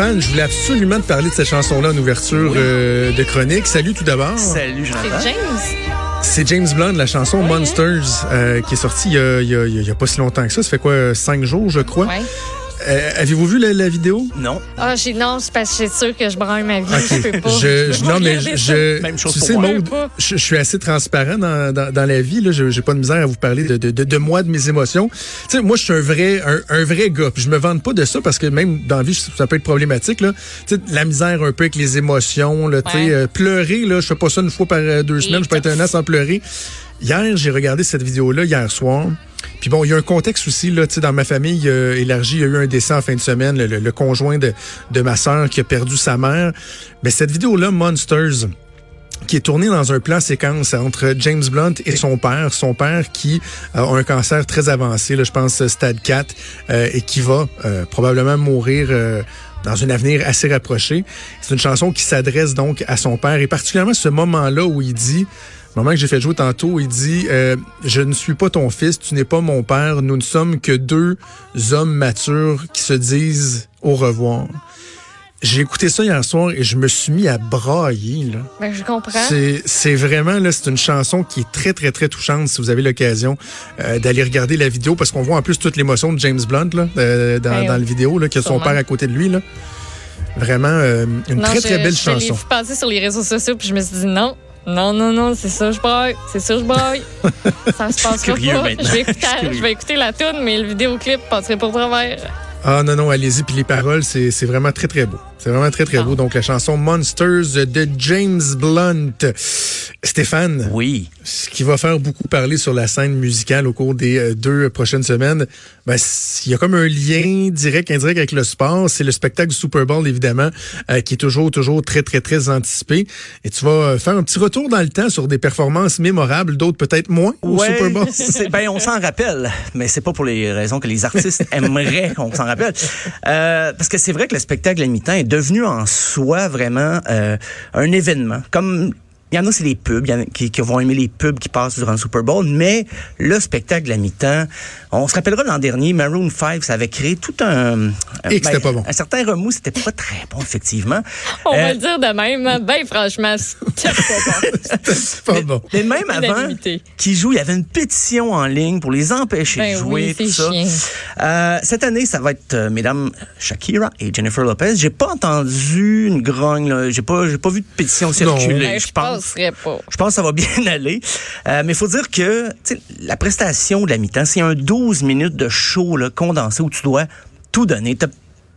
Stéphane, je voulais absolument te parler de cette chanson-là en ouverture euh, de chronique. Salut tout d'abord. Salut, Jonathan. C'est James. C'est James Blunt, la chanson Monsters, euh, qui est sortie il y, a, il, y a, il y a pas si longtemps que ça. Ça fait quoi, cinq jours, je crois? Ouais. Euh, Avez-vous vu la, la vidéo? Non. Ah, j'ai non, c'est parce que je suis sûre que je braille ma vie. Je peux pas. Je, je- non, mais je, Même chose tu pour sais, moi. Je suis assez transparent dans, dans, dans la vie. Là, je j'ai pas de misère à vous parler de, de, de, de moi, de mes émotions. Tu sais, moi, je suis un vrai, un, un vrai gars. Puis je me vante pas de ça parce que même dans la vie, ça peut être problématique. Là. Tu sais, la misère un peu avec les émotions. Là, tu sais, euh, pleurer, là, je fais pas ça une fois par euh, deux semaines. Je peux être un an sans pleurer. Hier, j'ai regardé cette vidéo-là hier soir. Puis bon, il y a un contexte aussi là, tu sais, dans ma famille euh, élargie, il y a eu un décès en fin de semaine, le, conjoint de, de ma sœur qui a perdu sa mère. Mais cette vidéo-là, Monsters, qui est tournée dans un plan séquence entre James Blunt et son père, son père qui a un cancer très avancé, là, je pense stade 4, euh, et qui va euh, probablement mourir. euh, dans un avenir assez rapproché. C'est une chanson qui s'adresse donc à son père et particulièrement ce moment-là où il dit, le moment que j'ai fait jouer tantôt, il dit euh, Je ne suis pas ton fils, tu n'es pas mon père, nous ne sommes que deux hommes matures qui se disent au revoir. J'ai écouté ça hier soir et je me suis mis à brailler. Là. Ben, je comprends. C'est, vraiment là, c'est une chanson qui est très très très touchante si vous avez l'occasion euh, d'aller regarder la vidéo parce qu'on voit en plus toute l'émotion de James Blunt là, euh, dans, Ben dans oui, la vidéo là, qui a son sûrement. père à côté de lui là. Vraiment euh, une Non, très je- très belle je chanson. vu passer sur les réseaux sociaux, puis je me suis dit non. Non, non, non, c'est ça, je braille. C'est ça, je braille. ça se curieux pas. Je vais, écouter, Je vais écouter la tune, mais le vidéoclip passerait pour travers. Ah non non, allez-y puis les paroles c'est c'est vraiment très très beau. C'est vraiment très très Ah. beau donc la chanson Monsters de James Blunt. Stéphane, Oui. ce qui va faire beaucoup parler sur la scène musicale au cours des euh, deux prochaines semaines, ben, il y a comme un lien direct, indirect avec le sport. C'est le spectacle du Super Bowl, évidemment, euh, qui est toujours, toujours très, très, très anticipé. Et tu vas euh, faire un petit retour dans le temps sur des performances mémorables, d'autres peut-être moins au Ouais, Super Bowl. c'est- ben, on s'en rappelle, mais c'est pas pour les raisons que les artistes aimeraient qu'on s'en Euh, parce que c'est vrai que le spectacle à mi-temps est devenu en soi vraiment euh, un événement. Comme il y en a, c'est les pubs, il y en a qui, qui vont aimer les pubs qui passent durant le Super Bowl, mais le spectacle à mi-temps, on se rappellera l'an dernier, Maroon 5, ça avait créé tout un... Et que c'était pas bon. Un certain remous, c'était pas très bon, effectivement. On va Euh, le dire de même. hein. Ben, franchement, c'était pas bon. C'est pas bon. Mais même avant qu'ils jouent, il y avait une pétition en ligne pour les empêcher Ben de jouer, oui, tout c'est ça. Euh, cette année, ça va être euh, mesdames Shakira et Jennifer Lopez. J'ai pas entendu une grogne, là. J'ai pas, j'ai pas vu de pétition circuler. Ben, je pense. Penserais pas. Je pense que ça va bien aller. Euh, mais il faut dire que tu la prestation de la mi-temps, c'est un 12 minutes de show là, condensé où tu dois tout donner. T'as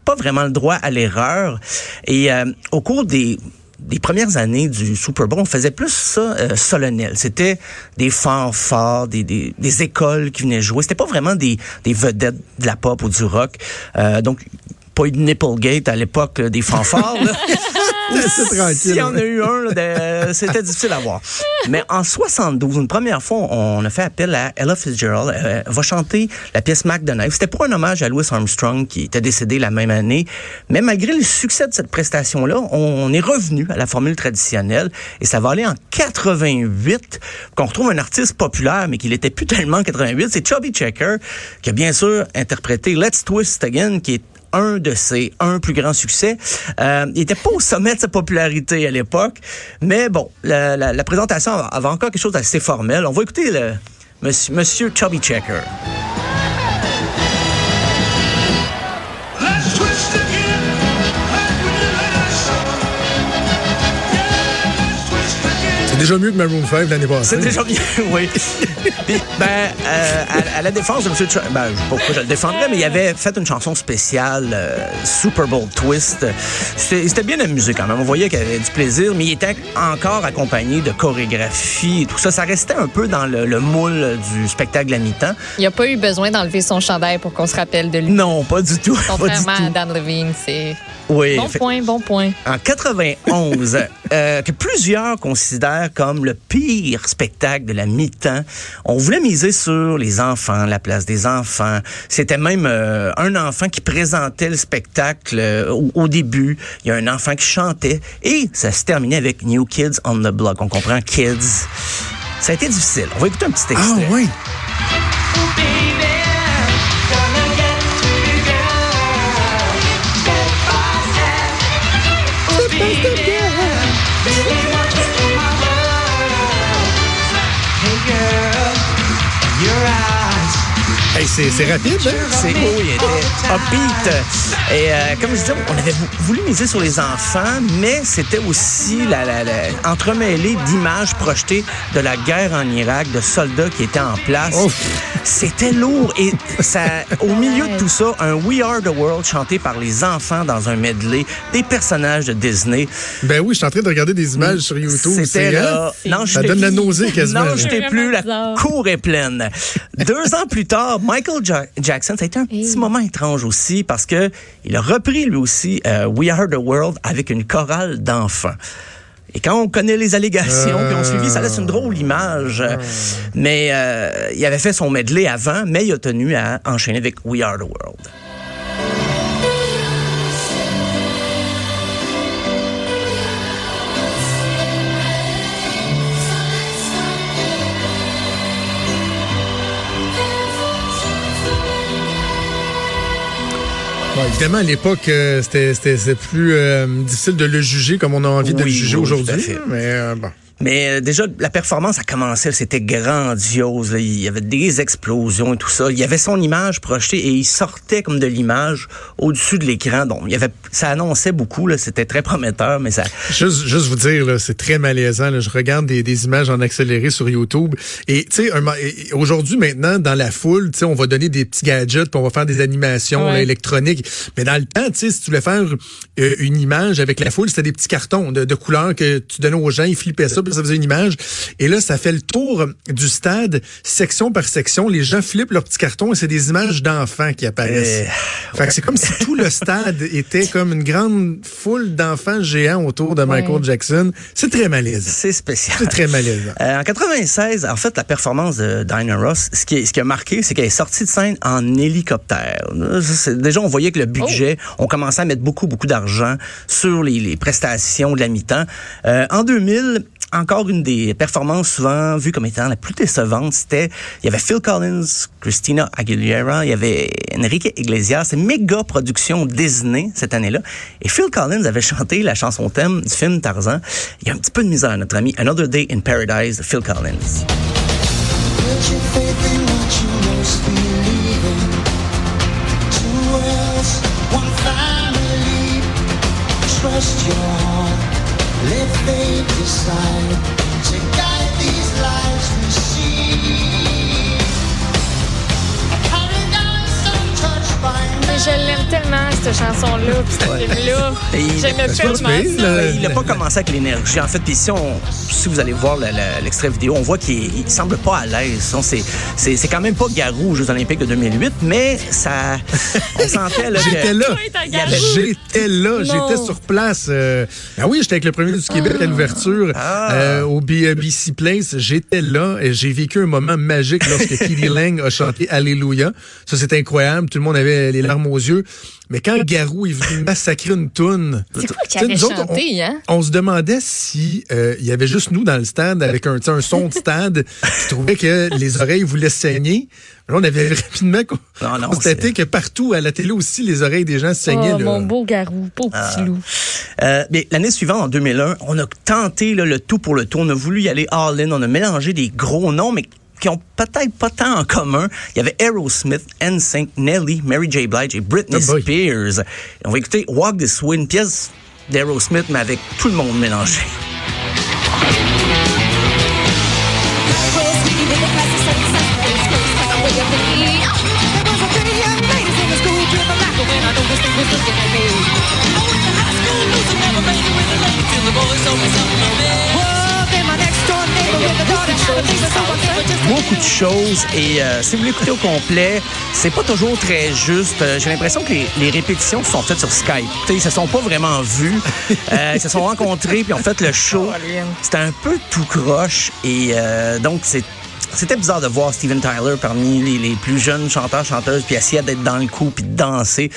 pas vraiment le droit à l'erreur. Et euh, au cours des des premières années du Super Bowl, on faisait plus ça euh, solennel. C'était des fanfares, des, des, des écoles qui venaient jouer. C'était pas vraiment des, des vedettes de la pop ou du rock. Euh, donc, pas eu de Nipplegate à l'époque des fanfares. C'est tranquille. S'il y en a eu un, c'était difficile à voir. Mais en 72, une première fois, on a fait appel à Ella Fitzgerald. Elle va chanter la pièce Mac. C'était pour un hommage à Louis Armstrong qui était décédé la même année. Mais malgré le succès de cette prestation-là, on est revenu à la formule traditionnelle et ça va aller en 88 qu'on retrouve un artiste populaire mais qui l'était plus tellement en 88. C'est Chubby Checker qui a bien sûr interprété Let's Twist Again qui est un de ses un plus grands succès. Euh, il était pas au sommet de sa popularité à l'époque, mais bon, la, la- la présentation avait encore quelque chose d'assez formel. On va écouter le monsieur, monsieur Chubby Checker. C'est déjà mieux que Maroon 5 l'année passée. C'est déjà bien, oui. Puis, ben, euh, à, à la défense de M. Trump, ben, je sais pas pourquoi je le défendrais, mais il avait fait une chanson spéciale, euh, Super Bowl Twist. C'était bien amusé quand même. On voyait qu'il avait du plaisir, mais il était encore accompagné de chorégraphie et tout ça. Ça restait un peu dans le, le moule du spectacle à mi-temps. Il n'y a pas eu besoin d'enlever son chandail pour qu'on se rappelle de lui. Non, pas du tout. Contrairement à. Dan Levine, c'est Oui, bon fait- point, bon point. en 91, euh, que plusieurs considèrent comme le pire spectacle de la mi-temps. On voulait miser sur les enfants, la place des enfants. C'était même euh, un enfant qui présentait le spectacle euh, au, au début. Il y a un enfant qui chantait et ça se terminait avec New Kids on the Block. On comprend Kids. Ça a été difficile. On va écouter un petit Ah extrait. oui. Hey, c'est c'est rapide, hein? C'est beau, il était upbeat. Et euh, comme je disais, on avait vou- voulu miser sur les enfants, mais c'était aussi la, la- la- entremêlé d'images projetées de la guerre en Irak, de soldats qui étaient en place. C'était lourd. Et ça, au milieu de tout ça, un We Are the World chanté par les enfants dans un medley, des personnages de Disney. Ben oui, je suis en train de regarder des images sur YouTube. C'était là. hein? Non, Ça donne la nausée quasiment. Non, je t'ai plus. La cour est pleine. Deux ans plus tard, Michael Ja- Jackson, ça a été un petit moment étrange aussi parce que il a repris lui aussi euh, We Are the World avec une chorale d'enfants. Et quand on connaît les allégations qui ont suivi, ça laisse une drôle image. Mais euh, il avait fait son medley avant, mais il a tenu à enchaîner avec We Are the World. Bon, évidemment, à l'époque, euh, c'était c'était- c'était plus euh, difficile de le juger comme on a envie de le juger oui, aujourd'hui. Mais euh, bon. Mais euh, déjà, la performance a commencé, c'était grandiose. là. Il y avait des explosions et tout ça. Il y avait son image projetée et il sortait comme de l'image au-dessus de l'écran. Donc, il y avait, ça annonçait beaucoup. là. C'était très prometteur, mais ça. Juste, juste vous dire, là, c'est très malaisant. là. Je regarde des, des images en accéléré sur YouTube. Et tu sais, aujourd'hui, maintenant, dans la foule, tu sais, on va donner des petits gadgets, puis on va faire des animations Ouais. là, électroniques. Mais dans le temps, tu sais, si tu voulais faire euh, une image avec la foule, c'était des petits cartons de, de couleurs que tu donnais aux gens, ils flippaient ça, puis ça faisait une image. Et là, ça fait le tour du stade, section par section. Les gens flippent leurs petits cartons et c'est des images d'enfants qui apparaissent. Euh, Fait que c'est comme si tout le stade était comme une grande foule d'enfants géants autour de Michael Ouais. Jackson. C'est très malaisant. c'est spécial. C'est très malaisant. Euh, en 96, en fait, la performance de Dinah Ross, ce qui, est- ce qui a marqué, c'est qu'elle est sortie de scène en hélicoptère. Déjà, on voyait que le budget, on commençait à mettre beaucoup, beaucoup d'argent sur les, les prestations de la mi-temps. Euh, en 2000, encore une des performances souvent vues comme étant la plus décevante, c'était, il y avait Phil Collins, Christina Aguilera, il y avait Enrique Iglesias, c'est méga production Disney cette année-là. Et Phil Collins avait chanté la chanson thème du film Tarzan. Il y a un petit peu de misère, notre ami Another Day in Paradise Phil Collins. Heart. Let fate decide to guide these lives we see. A paradise untouched by Mais je l'aime tellement, cette chanson-là, puis ce film-là. Pire, ça. là. il n'a pas commencé avec l'énergie. En fait, puis si, on, si vous allez voir le- le- l'extrait vidéo, on voit qu'il il semble pas à l'aise. C'est, c'est, c'est quand même pas Garou aux Jeux Olympiques de 2008, mais ça, on sentait là, J'étais là. J'étais là, j'étais sur place. Euh, ben oui, j'étais avec le premier du Québec à l'ouverture Ah. euh, au B- BC Place. J'étais là et j'ai vécu un moment magique lorsque Kitty Lang a chanté Alléluia. Ça, c'était incroyable. Tout le monde avait les larmes aux yeux. Mais quand Garou est venu massacrer une toune... C'est quoi tu qui sais, avait nous autres, chanté, hein? on se demandait si euh, il y avait juste nous dans le stade avec un, son de stade qui trouvait que les oreilles voulaient saigner. Là, on avait rapidement Non, non, constaté que partout à la télé aussi, les oreilles des gens saignaient. Oh, là. mon beau garou, pauvre petit loup. Euh, mais l'année suivante, en 2001, on a tenté là, le tout pour le tout. On a voulu y aller all-in. On a mélangé des gros noms, mais qui ont peut-être pas tant en commun. Il y avait Aerosmith, NSYNC, Nelly, Mary J. Blige et Britney Oh. Spears. On va écouter Walk This Way, une pièce d'Aerosmith, mais avec tout le monde mélangé. Beaucoup de choses et euh, si vous l'écoutez au complet, c'est pas toujours très juste. Euh, J'ai l'impression que les, les répétitions sont faites sur Skype. T'sais, ils se sont pas vraiment vus. Euh, ils se sont rencontrés puis ont fait le show. C'était un peu tout croche et euh, donc c'est c'était bizarre de voir Steven Tyler parmi les, les plus jeunes chanteurs chanteuses puis essayer d'être dans le coup puis de danser.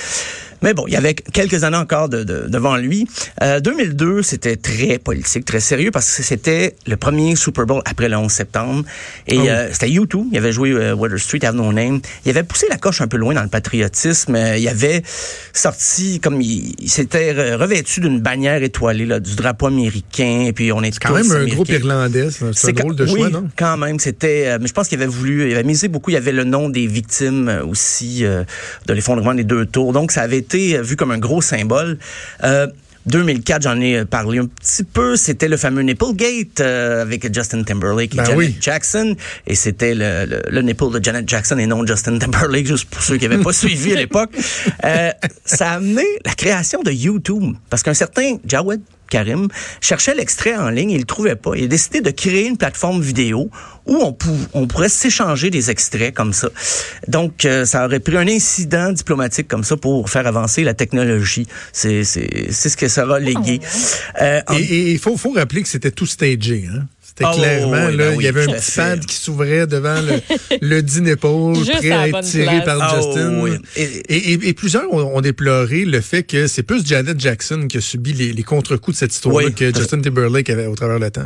Mais bon, il y avait quelques années encore de, de- devant lui. Euh, 2002, c'était très politique, très sérieux parce que c'était le premier Super Bowl après le 11 septembre. Et Oh. euh, c'était U2. Il avait joué euh, Water Street, Have No Name. Il avait poussé la coche un peu loin dans le patriotisme. Euh, il avait sorti comme il, il s'était re- revêtu d'une bannière étoilée là, du drapeau américain. Et puis on est Quand même un groupe irlandais. C'est un drôle de oui, choix, non? quand même, c'était. euh, mais je pense qu'il avait voulu, il avait misé beaucoup. Il y avait le nom des victimes euh, aussi euh, de l'effondrement des deux tours. Donc ça avait été euh, vu comme un gros symbole. Euh, 2004, j'en ai euh, parlé un petit peu. C'était le fameux Nipplegate euh, avec Justin Timberlake et Ben Janet oui. Jackson. Et c'était le, le, le nipple de Janet Jackson et non Justin Timberlake, juste pour ceux qui n'avaient pas suivi à l'époque. Euh, ça a amené la création de YouTube. Parce qu'un certain Jawed Karim cherchait l'extrait en ligne et il le trouvait pas. Il a décidé de créer une plateforme vidéo où on, pou- on pourrait s'échanger des extraits comme ça. Donc, euh, ça aurait pris un incident diplomatique comme ça pour faire avancer la technologie. C'est ce que ça va léguer. Euh, en- Et- Et il faut, faut rappeler que c'était tout stagé. Hein? C'était Ah, clairement, là, ben il y avait un petit pad qui s'ouvrait devant le, le dîner Juste prêt à être tiré place. par Ah, Justin. oui. Et, Et- et- plusieurs ont, ont déploré le fait que c'est plus Janet Jackson qui a subi les, les contre-coups de cette histoire-là Oui. que Justin Timberlake avait au travers le temps.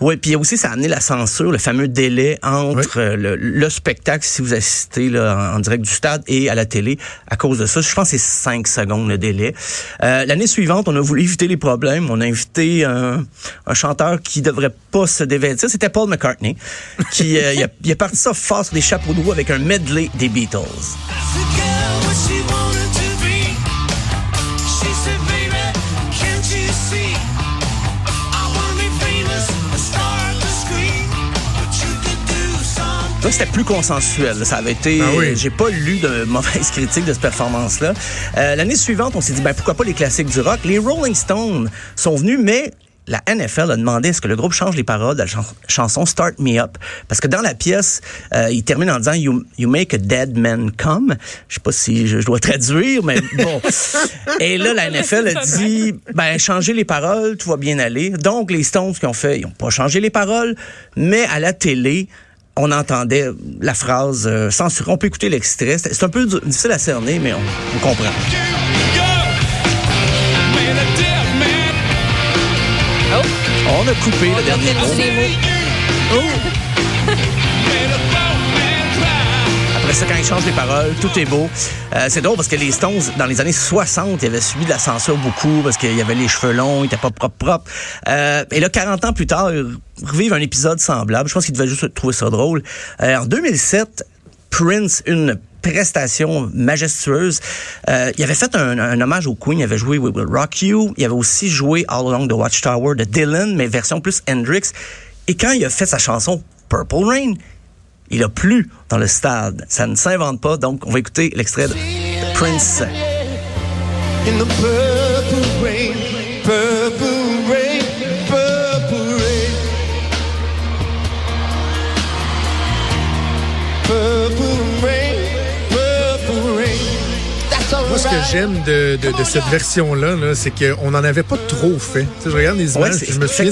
Oui, puis aussi, ça a amené la censure, le fameux délai entre euh, le, le spectacle, si vous assistez là, en, en direct du stade, et à la télé à cause de ça. Je pense que c'est cinq secondes le délai. Euh, L'année suivante, on a voulu éviter les problèmes. On a invité un, un chanteur qui devrait pas se dévêtir. C'était Paul McCartney, qui euh, il, a, il a parti ça fort sur des chapeaux de roue avec un medley des Beatles. C'était plus consensuel. Ça avait été. Ah oui. J'ai pas lu de mauvaises critiques de cette performance-là. Euh, L'année suivante, on s'est dit, ben pourquoi pas les classiques du rock? Les Rolling Stones sont venus, mais la NFL a demandé est-ce que le groupe change les paroles de la chan- chanson Start Me Up parce que dans la pièce euh, il termine en disant you, you make a dead man come je sais pas si je, je dois traduire mais bon et là la NFL a dit ben changez les paroles tout va bien aller donc les Stones qui ont fait ils ont pas changé les paroles mais à la télé on entendait la phrase euh, censurée. On peut écouter l'extrait. C'est un peu difficile à cerner, mais on, on comprend. On a coupé le dernier mot. Cry. Après ça, quand ils changent les paroles, tout est beau. Euh, c'est drôle parce que les Stones, dans les années 60, ils avaient subi de la censure beaucoup parce qu'il y avait les cheveux longs, ils étaient pas propres, propres. Euh, et là, 40 ans plus tard, ils revivent un épisode semblable. Je pense qu'ils devaient juste trouver ça drôle. Euh, en 2007, Prince, une prestation majestueuse. Euh, il avait fait un, hommage au Queen. Il avait joué We Will Rock You. Il avait aussi joué All Along the Watchtower de Dylan, mais version plus Hendrix. Et quand il a fait sa chanson Purple Rain, il a plu dans le stade. Ça ne s'invente pas. Donc, on va écouter l'extrait de Prince. Que j'aime de, de, de cette version-là, là, c'est qu'on n'en avait pas trop fait. Je regarde les images, je me souviens,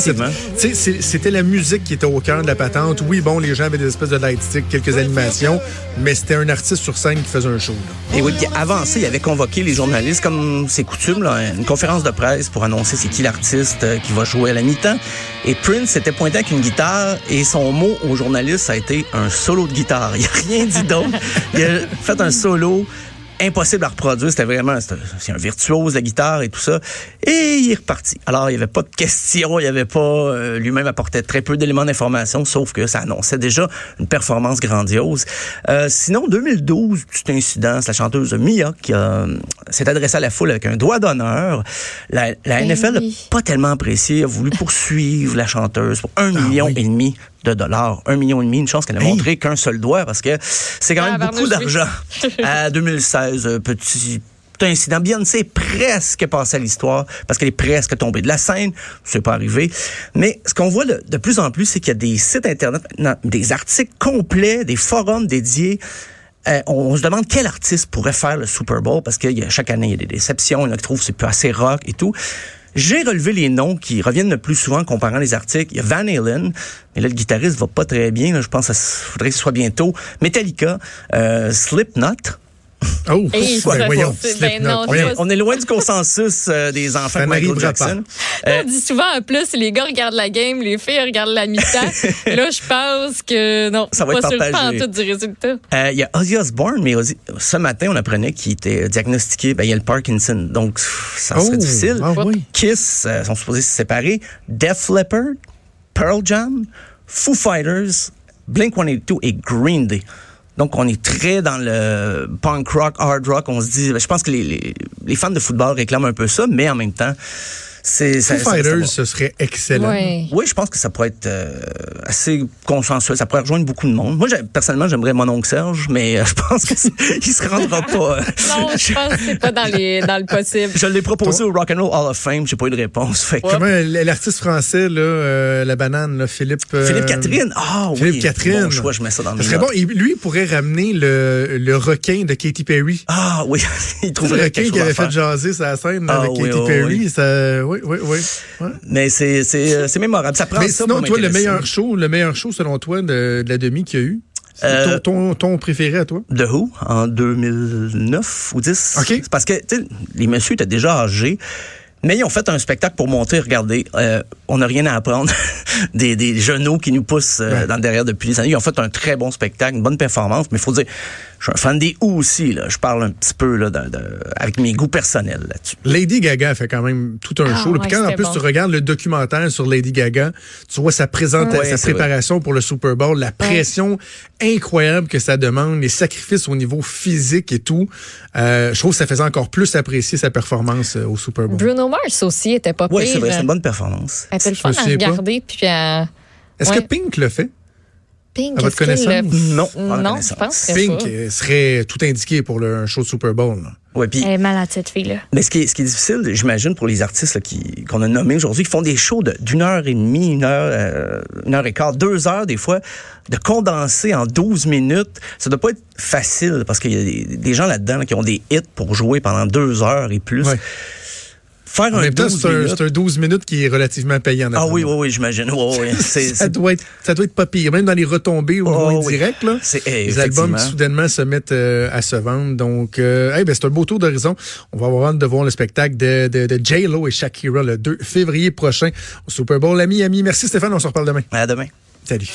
c'était la musique qui était au cœur de la patente. Oui, bon, les gens avaient des espèces de lightsticks, quelques animations, mais c'était un artiste sur scène qui faisait un show. là. Et oui, puis avant ça, il avait convoqué les journalistes, comme c'est coutume, là, une conférence de presse pour annoncer c'est qui l'artiste euh, qui va jouer à la mi-temps. Et Prince s'était pointé avec une guitare et son mot aux journalistes, ça a été un solo de guitare. Il a rien dit d'autre. Il a fait un solo impossible à reproduire. C'était vraiment, c'est un- virtuose, la guitare et tout ça. Et il est reparti. Alors, il n'y avait pas de questions, il n'y avait pas, euh, lui-même apportait très peu d'éléments d'information, sauf que ça annonçait déjà une performance grandiose. Euh, sinon, 2012, petit incident, c'est la chanteuse Mia qui euh, s'est adressée à la foule avec un doigt d'honneur. La, la Ben NFL n'a oui. pas tellement apprécié, a voulu poursuivre la chanteuse pour un million oui. et demi de dollars. Un million et demi, une chance qu'elle a montré qu'un seul doigt parce que c'est quand Ah, même beaucoup d'argent. à 2016, euh, petit incident. Beyoncé est presque passé à l'histoire parce qu'elle est presque tombée de la scène. C'est pas arrivé. Mais ce qu'on voit de, de plus en plus, c'est qu'il y a des sites Internet, maintenant, des articles complets, des forums dédiés. Euh, on, on se demande quel artiste pourrait faire le Super Bowl parce que il y a- chaque année, il y a des déceptions. Il y en a qui trouvent que c'est plus assez rock et tout. J'ai relevé les noms qui reviennent le plus souvent en comparant les articles. Il y a Van Halen, mais là, le guitariste va pas très bien. Je pense qu'il faudrait que ce soit bientôt. Metallica, euh, Slipknot, Oh, Hey, ben voyons, ben non, On est loin du consensus euh, des enfants de Michael Jackson. On dit souvent en plus, les gars regardent la game, les filles regardent la mi-temps. Là, je pense que non, Ça va pas être sûr pas en partagé. tout du résultat. Euh, Il y a Ozzy Osbourne, mais Ozzy- ce matin, on apprenait qu'il était diagnostiqué, ben, il y a le Parkinson. Donc, ça serait Oh, difficile. ah oui. Kiss euh, sont supposés se séparer. Def Leppard, Pearl Jam, Foo Fighters, Blink-182 et Green Day. Donc, on est très dans le punk rock, hard rock. On se dit, je pense que les fans de football réclament un peu ça, mais en même temps, c'est... ça- Foo ça- ça Fighters, ce serait excellent. Ouais. Oui, je pense que ça pourrait être euh, assez consensuel. Ça pourrait rejoindre beaucoup de monde. Moi, personnellement, j'aimerais mon oncle Serge, mais euh, je pense que c'est- il se rendra pas. euh. Non, je pense que c'est pas dans, les, dans le possible. Je l'ai proposé au Rock and Roll Hall of Fame, j'ai pas eu de réponse. Fait que- Comment l'artiste français, là, euh, la banane, là, Philippe. euh, Philippe Catherine, ah oui, Philippe Catherine. Bon choix, je mets ça dans Ça mes serait bon. Il- lui, il pourrait ramener le, le requin de Katy Perry. Ah oui, il Le trouverait requin quelque chose qui avait fait jaser sa scène Ah avec oui, Katy oui, Perry. oui. Ça, oui, oui, oui. Ouais. Mais c'est c'est euh, c'est mémorable. Ça prend Mais ça sinon, pour toi, le meilleur show, le meilleur show selon toi de, de la demi qu'il y a eu, Euh, ton, ton, ton préféré à toi? The Who en 2009 ou 10. OK. C'est parce que tu sais, les messieurs étaient déjà âgés. Mais ils ont fait un spectacle pour montrer, regardez, euh, on n'a rien à apprendre des, des genoux qui nous poussent euh, Ouais. dans le derrière depuis des années. Ils ont fait un très bon spectacle, une bonne performance, mais il faut dire, je suis un fan des Who aussi. Là. Je parle un petit peu là, de- de- avec mes goûts personnels là-dessus. Lady Gaga fait quand même tout un Ah, show. là. Puis ouais, quand en plus bon. tu regardes le documentaire sur Lady Gaga, tu vois sa présentation, Ouais, sa préparation pour le Super Bowl, la pression incroyable que ça demande, les sacrifices au niveau physique et tout. Euh, je trouve que ça faisait encore plus apprécier sa performance euh, au Super Bowl. Bruno Mars aussi était pas Oui, pire. c'est vrai, c'est une bonne performance. Elle était le fun à regarder. Puis euh, Est-ce ouais. que Pink le fait? Pink, À votre connaissance? le- Non, Non, je pense que Pink pas. serait tout indiqué pour le, un show de Super Bowl. là. Ouais, puis Elle est malade, cette fille-là. Mais ce qui est, ce qui est difficile, j'imagine, pour les artistes là, qui qu'on a nommés aujourd'hui, qui font des shows de- d'une heure et demie, une heure, euh, une heure et quart, deux heures des fois, de condenser en 12 minutes, ça doit pas être facile parce qu'il y a des, des gens là-dedans là, qui ont des hits pour jouer pendant deux heures et plus. Ouais. Faire En un même temps, 12 c'est un, un 12 minutes qui est relativement payant. Ah oui, oui, oui, j'imagine. Ça doit être ça doit être pas pire même dans les retombées au Oh, oui. là. C'est- eh, les albums qui soudainement se mettent euh, à se vendre. Donc euh, hey, ben, c'est un beau tour d'horizon. On va avoir hâte de voir le spectacle de, de, de J Lo et Shakira le 2 février prochain au Super Bowl. Ami ami merci Stéphane. On se reparle demain. À demain. salut